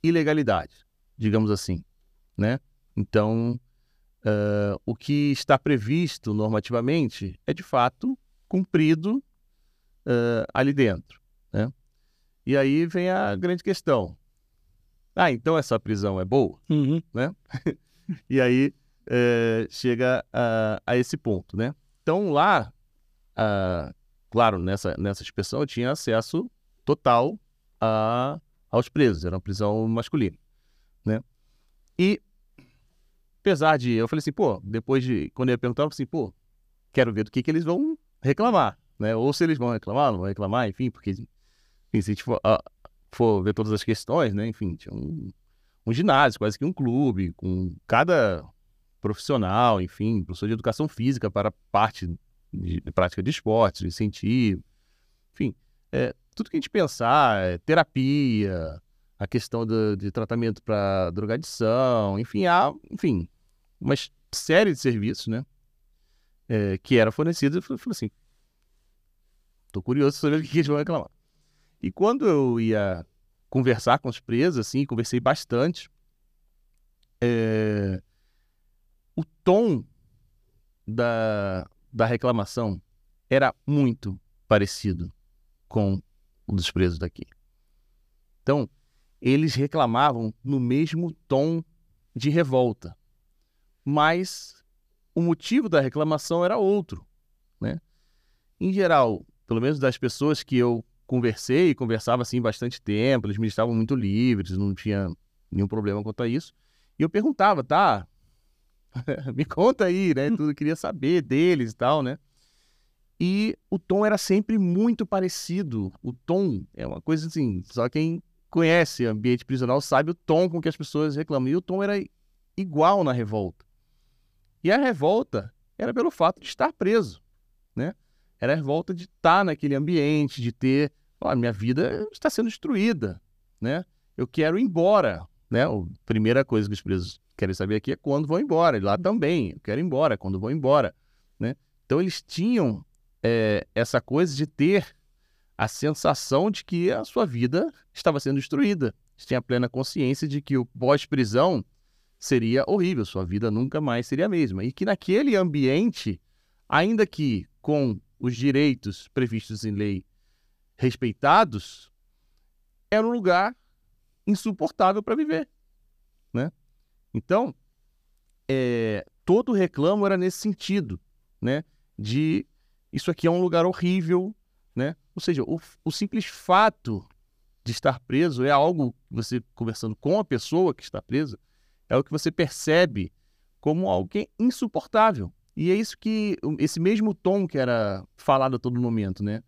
ilegalidade digamos assim, né? Então, uh, o que está previsto normativamente é de fato cumprido uh, ali dentro, né? E aí vem a grande questão. Ah, então essa prisão é boa, uhum. né? e aí uh, chega a, a, esse ponto, né? Então lá, claro, nessa, nessa inspeção eu tinha acesso total a, aos presos, era uma prisão masculina né? E, apesar de, eu falei assim, pô, depois de, quando eu ia perguntar, eu falei assim, pô, quero ver do que que eles vão reclamar, né? Ou se eles vão reclamar, não vão reclamar, enfim, porque, enfim, se a gente for, uh, for, ver todas as questões, né? Enfim, tinha um, um ginásio, quase que um clube, com cada profissional, enfim, professor de educação física para parte de, prática de esportes, de incentivo, enfim, é, tudo que a gente pensar, é, terapia, a questão do, de tratamento para drogadição, enfim, há, enfim, uma série de serviços, né? É, que era fornecido, eu falei assim, tô curioso sobre o que eles vão reclamar. E quando eu ia conversar com os presos, assim, conversei bastante, é, o tom da, da reclamação era muito parecido com o dos presos daqui. Então, eles reclamavam no mesmo tom de revolta. Mas o motivo da reclamação era outro. Né? Em geral, pelo menos das pessoas que eu conversei, conversava assim bastante tempo, eles me estavam muito livres, não tinha nenhum problema quanto a isso. E eu perguntava, tá? me conta aí, né? Tudo queria saber deles e tal, né? E o tom era sempre muito parecido. O tom é uma coisa assim, só quem conhece ambiente prisional sabe o tom com que as pessoas reclamam. E o tom era igual na revolta. E a revolta era pelo fato de estar preso, né? Era a revolta de estar naquele ambiente, de ter, ó, minha vida está sendo destruída, né? Eu quero ir embora, né? A primeira coisa que os presos querem saber aqui é quando vão embora. E lá também, eu quero ir embora, quando vão embora, né? Então eles tinham é, essa coisa de ter a sensação de que a sua vida estava sendo destruída. Você tinha plena consciência de que o pós-prisão seria horrível, sua vida nunca mais seria a mesma. E que naquele ambiente, ainda que com os direitos previstos em lei respeitados, era um lugar insuportável para viver, né? Então, é, todo reclamo era nesse sentido, né? De isso aqui é um lugar horrível, né? Ou seja, o, o simples fato de estar preso é algo você conversando com a pessoa que está presa, é o que você percebe como alguém insuportável. E é isso que esse mesmo tom que era falado a todo momento, né?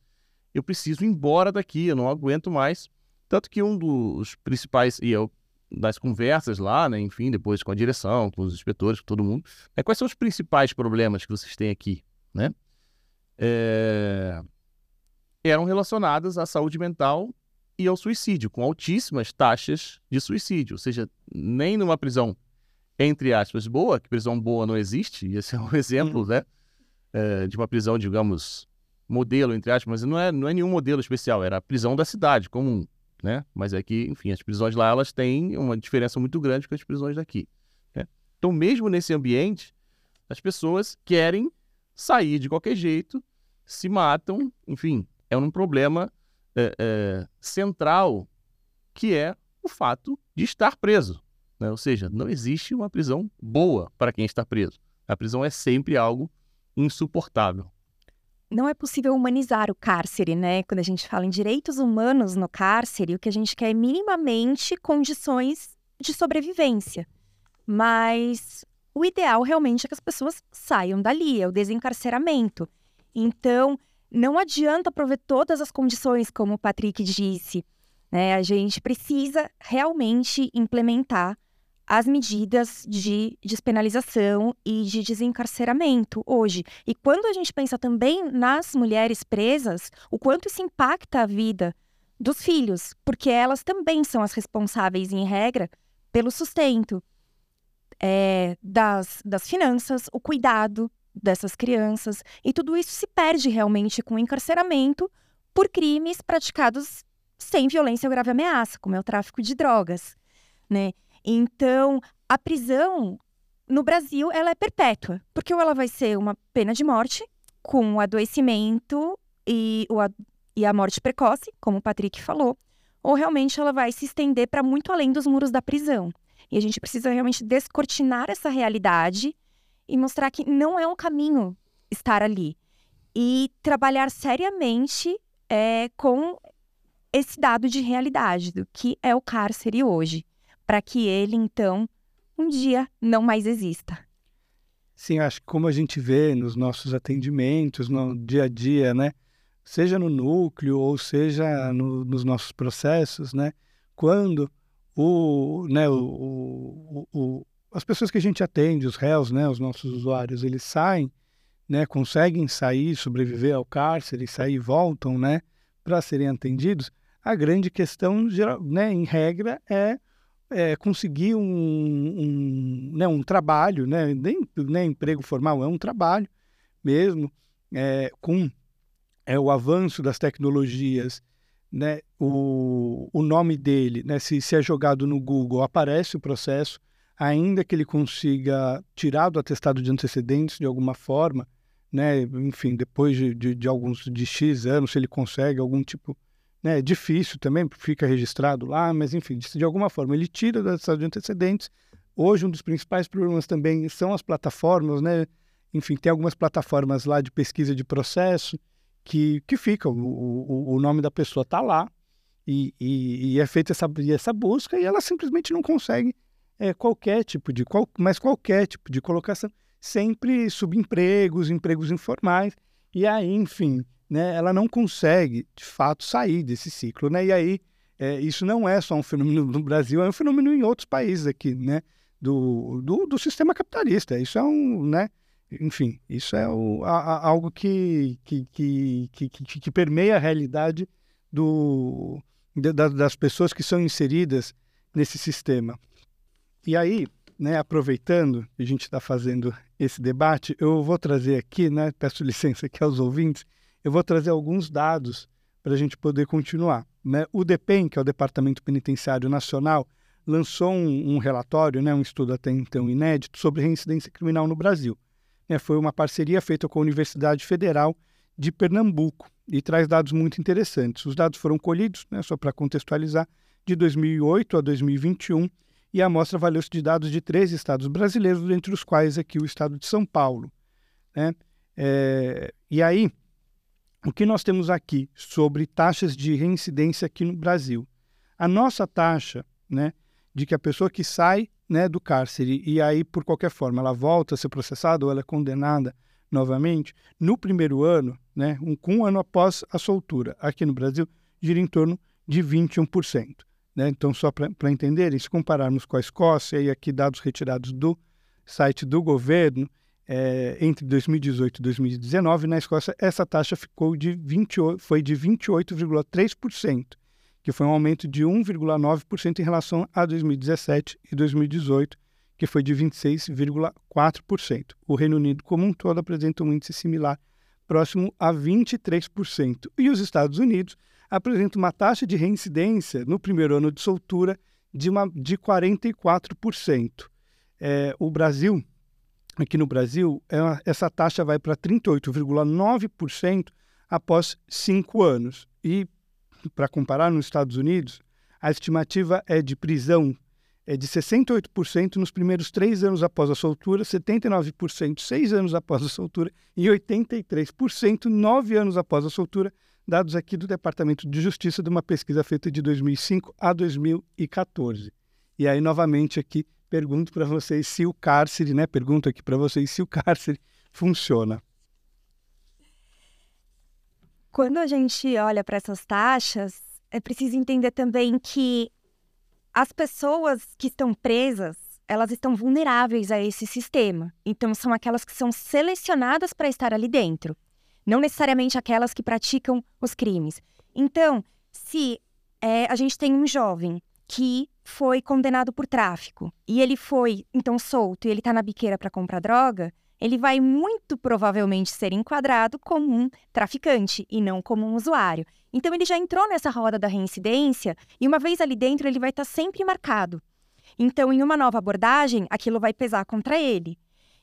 Eu preciso ir embora daqui, eu não aguento mais. Tanto que um dos principais e eu das conversas lá, né, enfim, depois com a direção, com os inspetores, com todo mundo, é quais são os principais problemas que vocês têm aqui, né? É... Eram relacionadas à saúde mental e ao suicídio, com altíssimas taxas de suicídio. Ou seja, nem numa prisão, entre aspas, boa, que prisão boa não existe, e esse é um exemplo uhum. né, é, de uma prisão, digamos, modelo, entre aspas, mas não é, não é nenhum modelo especial, era a prisão da cidade, comum. Né? Mas é que, enfim, as prisões lá elas têm uma diferença muito grande com as prisões daqui. Né? Então, mesmo nesse ambiente, as pessoas querem sair de qualquer jeito, se matam, enfim, é um problema é, é, central que é o fato de estar preso. Né? Ou seja, não existe uma prisão boa para quem está preso. A prisão é sempre algo insuportável. Não é possível humanizar o cárcere, né? Quando a gente fala em direitos humanos no cárcere, o que a gente quer é minimamente condições de sobrevivência. Mas o ideal realmente é que as pessoas saiam dali, é o desencarceramento. Então, não adianta prover todas as condições, como o Patrick disse. Né? A gente precisa realmente implementar as medidas de despenalização e de desencarceramento hoje. E quando a gente pensa também nas mulheres presas, o quanto isso impacta a vida dos filhos, porque elas também são as responsáveis, em regra, pelo sustento é, das, das finanças, o cuidado dessas crianças. E tudo isso se perde realmente com o encarceramento por crimes praticados sem violência ou grave ameaça, como é o tráfico de drogas, né? Então, a prisão no Brasil ela é perpétua, porque ou ela vai ser uma pena de morte com o adoecimento e, o, e a morte precoce, como o Patrick falou, ou realmente ela vai se estender para muito além dos muros da prisão. E a gente precisa realmente descortinar essa realidade e mostrar que não é um caminho estar ali. E trabalhar seriamente é, com esse dado de realidade do que é o cárcere hoje, para que ele, então, um dia não mais exista. Sim, acho que como a gente vê nos nossos atendimentos, no dia a dia, né? Seja no núcleo ou seja no, nos nossos processos, né? Quando o, né, o, o, as pessoas que a gente atende, os réus, né, os nossos usuários, eles saem, né, conseguem sair, sobreviver ao cárcere, sair e voltam, né, para serem atendidos. A grande questão, né, em regra, é, é conseguir um, um, né, um trabalho, né, nem, nem emprego formal, é um trabalho mesmo, é, com é, o avanço das tecnologias, né, o, o nome dele, né, se, se é jogado no Google, aparece o processo, ainda que ele consiga tirar do atestado de antecedentes de alguma forma, né, enfim, depois de, de, de alguns de X anos, se ele consegue algum tipo, né, é difícil também, fica registrado lá, mas enfim, de, alguma forma ele tira do atestado de antecedentes. Hoje um dos principais problemas também são as plataformas, né, enfim, tem algumas plataformas lá de pesquisa de processo que, que fica, o, o, o nome da pessoa está lá e, e, e, é feita essa, essa busca e ela simplesmente não consegue é, qualquer tipo de, qual, mas qualquer tipo de colocação, sempre subempregos, empregos informais, e aí, enfim, né, ela não consegue, de fato, sair desse ciclo, né, e aí é, isso não é só um fenômeno no Brasil, é um fenômeno em outros países aqui, né, do, do, do sistema capitalista, isso é um, né, enfim, isso é o, a, a, algo que que, que, que, que, permeia a realidade do, de, das pessoas que são inseridas nesse sistema. E aí, né, aproveitando que a gente está fazendo esse debate, eu vou trazer aqui, né, peço licença aqui aos ouvintes, eu vou trazer alguns dados para a gente poder continuar. Né? O DEPEN, que é o Departamento Penitenciário Nacional, lançou um, um relatório, né, um estudo até então inédito, sobre reincidência criminal no Brasil. É, foi uma parceria feita com a Universidade Federal de Pernambuco e traz dados muito interessantes. Os dados foram colhidos, né, só para contextualizar, de 2008 a 2021 e a amostra valeu-se de dados de três estados brasileiros, entre os quais aqui o estado de São Paulo. Né? É, e aí, o que nós temos aqui sobre taxas de reincidência aqui no Brasil? A nossa taxa, né, de que a pessoa que sai né, do cárcere e aí, por qualquer forma, ela volta a ser processada ou ela é condenada novamente, no primeiro ano, né, um, um ano após a soltura, aqui no Brasil, gira em torno de 21%. Né? Então, só para entenderem, se compararmos com a Escócia, e aqui dados retirados do site do governo, é, entre 2018 e 2019, na Escócia, essa taxa ficou de 28, foi de 28,3%, que foi um aumento de 1,9% em relação a 2017 e 2018, que foi de 26,4%. O Reino Unido, como um todo, apresenta um índice similar, próximo a 23%. E os Estados Unidos apresentam uma taxa de reincidência no primeiro ano de soltura de, uma, de 44%. É, o Brasil aqui no Brasil, é essa taxa vai para 38,9% após cinco anos. E, para comparar, nos Estados Unidos, a estimativa é de prisão é de 68% nos primeiros três anos após a soltura, 79% seis anos após a soltura e 83% nove anos após a soltura, dados aqui do Departamento de Justiça de uma pesquisa feita de 2005 a 2014. E aí, novamente, aqui pergunto para vocês se o cárcere, né? Pergunto aqui para vocês se o cárcere funciona. Quando a gente olha para essas taxas, é preciso entender também que as pessoas que estão presas, elas estão vulneráveis a esse sistema. Então, são aquelas que são selecionadas para estar ali dentro, não necessariamente aquelas que praticam os crimes. Então, se é, a gente tem um jovem que foi condenado por tráfico e ele foi então solto e ele está na biqueira para comprar droga, ele vai muito provavelmente ser enquadrado como um traficante e não como um usuário. Então ele já entrou nessa roda da reincidência e uma vez ali dentro ele vai estar tá sempre marcado. Então, em uma nova abordagem, aquilo vai pesar contra ele.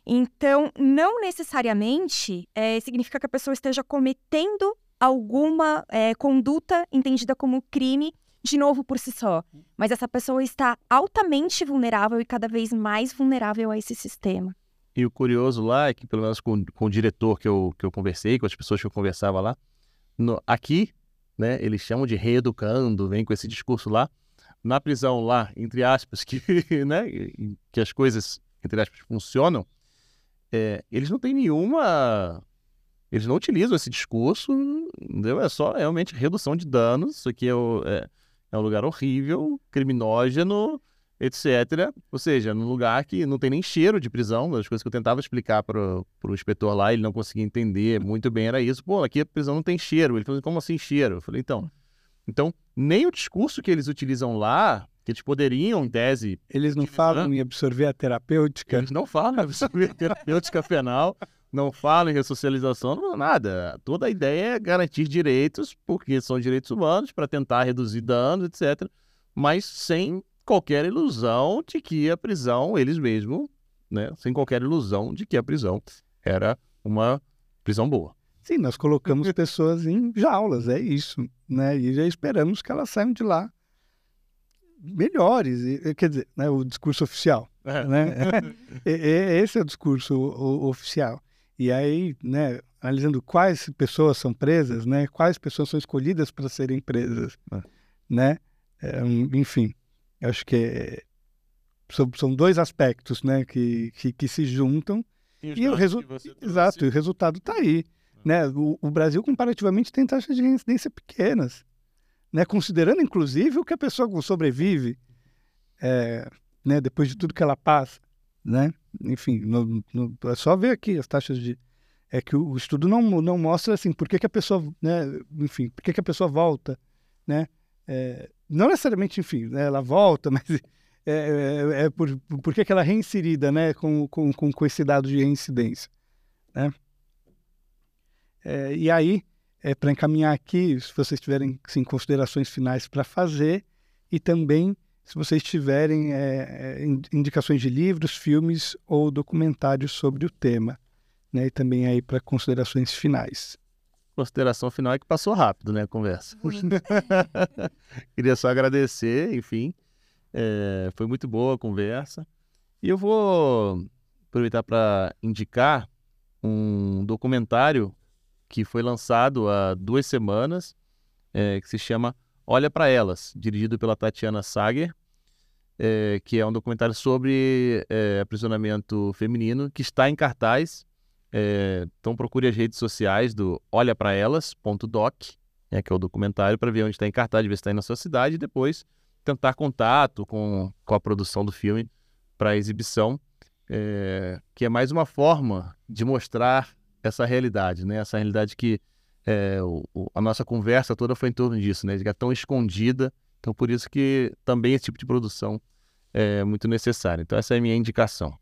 Então, não necessariamente é, significa que a pessoa esteja cometendo alguma é, conduta entendida como crime de novo por si só. Mas essa pessoa está altamente vulnerável e cada vez mais vulnerável a esse sistema. E o curioso lá é que, pelo menos com, com o diretor que eu, que eu conversei, com as pessoas que eu conversava lá, no, aqui, né, eles chamam de reeducando, vem com esse discurso lá. Na prisão lá, entre aspas, que, né, que as coisas, entre aspas, funcionam, é, eles não têm nenhuma eles não utilizam esse discurso, entendeu? É só realmente redução de danos. Isso aqui é, o, é, é um lugar horrível, criminógeno, etc. Ou seja, num lugar que não tem nem cheiro de prisão. Das coisas que eu tentava explicar para o inspetor lá, ele não conseguia entender muito bem, era isso. Pô, aqui a prisão não tem cheiro. Ele falou, como assim cheiro? Eu falei, então. Então, nem o discurso que eles utilizam lá, que eles poderiam, em tese. Eles não falam em absorver a terapêutica. Eles não falam em absorver a terapêutica penal não fala em ressocialização, não nada. Toda a ideia é garantir direitos, porque são direitos humanos, para tentar reduzir danos, etc. Mas sem qualquer ilusão de que a prisão, eles mesmos, né? Sem qualquer ilusão de que a prisão era uma prisão boa. Sim, nós colocamos pessoas em jaulas, é isso, né? E já esperamos que elas saiam de lá melhores, quer dizer, né, o discurso oficial, é. né? Esse é o discurso oficial. E aí, né, analisando quais pessoas são presas, né, quais pessoas são escolhidas para serem presas, é. né, é, enfim, acho que é, são, são, dois aspectos, né, que, que, que se juntam e, e o resultado, exato, e o resultado está aí, é. né, o, o, Brasil comparativamente tem taxas de reincidência pequenas, né, considerando inclusive o que a pessoa sobrevive, é, né, depois de tudo que ela passa né? Enfim, no, no, é só ver aqui as taxas de é que o, o, estudo não, não mostra assim por que, que a pessoa, né? Enfim, por que, que a pessoa volta, né? É, não necessariamente, enfim, né, ela volta, mas é, é, é por, por que, que ela é reinserida, né? Com, com, com, com esse dado de reincidência, né? É, e aí, é, para encaminhar aqui, se vocês tiverem sim, considerações finais para fazer, e também se vocês tiverem é, indicações de livros, filmes ou documentários sobre o tema. Né? E também aí para considerações finais. Consideração final é que passou rápido, né, a conversa. Queria só agradecer, enfim. É, foi muito boa a conversa. E eu vou aproveitar para indicar um documentário que foi lançado há duas semanas, é, que se chama Olha para Elas, dirigido pela Tatiana Sager, é, que é um documentário sobre é, aprisionamento feminino, que está em cartaz. É, então procure as redes sociais do olhapraelas.doc, né, que é o documentário, para ver onde está em cartaz, ver se está aí na sua cidade, e depois tentar contato com, com a produção do filme para exibição, é, que é mais uma forma de mostrar essa realidade, né? Essa realidade que é, o, a nossa conversa toda foi em torno disso, né? É tão escondida. Então, por isso que também esse tipo de produção é muito necessário. Então, essa é a minha indicação.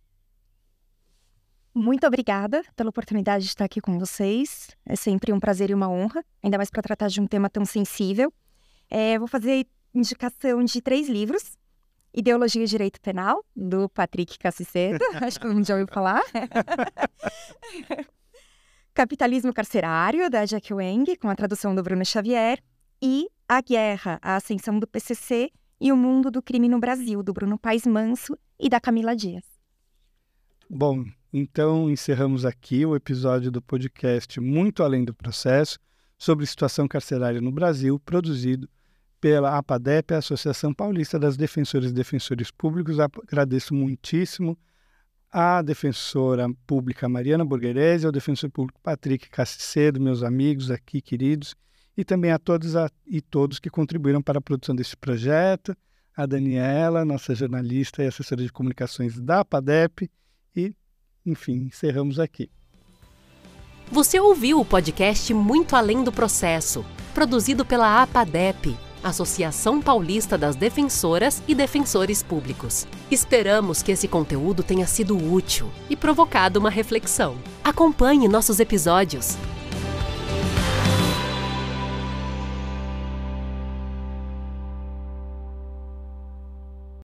Muito obrigada pela oportunidade de estar aqui com vocês. É sempre um prazer e uma honra, ainda mais para tratar de um tema tão sensível. É, vou fazer indicação de três livros. Ideologia e Direito Penal, do Patrick Cassicedo. Acho que todo mundo já ouviu falar. Capitalismo Carcerário, da Jack Wang, com a tradução do Bruno Xavier, e A Guerra, a Ascensão do PCC e o Mundo do Crime no Brasil, do Bruno Paes Manso e da Camila Dias. Bom, então encerramos aqui o episódio do podcast Muito Além do Processo sobre situação carcerária no Brasil, produzido pela APADEP, a Associação Paulista das Defensoras e Defensores Públicos. Agradeço muitíssimo a defensora pública Mariana Borgherese, ao defensor público Patrick Cassicedo, meus amigos aqui queridos, e também a todos a, e todos que contribuíram para a produção desse projeto, a Daniela, nossa jornalista e assessora de comunicações da PADEP, e, enfim, encerramos aqui. Você ouviu o podcast Muito Além do Processo, produzido pela APADEP Associação Paulista das Defensoras e Defensores Públicos. Esperamos que esse conteúdo tenha sido útil e provocado uma reflexão. Acompanhe nossos episódios.